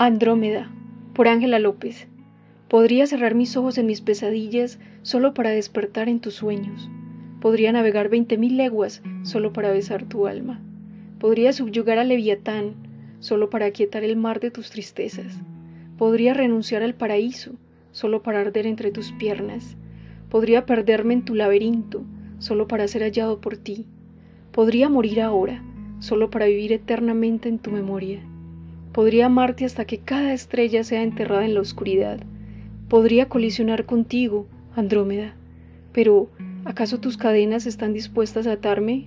Andrómeda, por Ángela López. Podría cerrar mis ojos en mis pesadillas solo para despertar en tus sueños. Podría navegar veinte mil leguas solo para besar tu alma. Podría subyugar al leviatán solo para aquietar el mar de tus tristezas. Podría renunciar al paraíso solo para arder entre tus piernas. Podría perderme en tu laberinto solo para ser hallado por ti. Podría morir ahora solo para vivir eternamente en tu memoria. Podría amarte hasta que cada estrella sea enterrada en la oscuridad. Podría colisionar contigo, Andrómeda. Pero, ¿acaso tus cadenas están dispuestas a atarme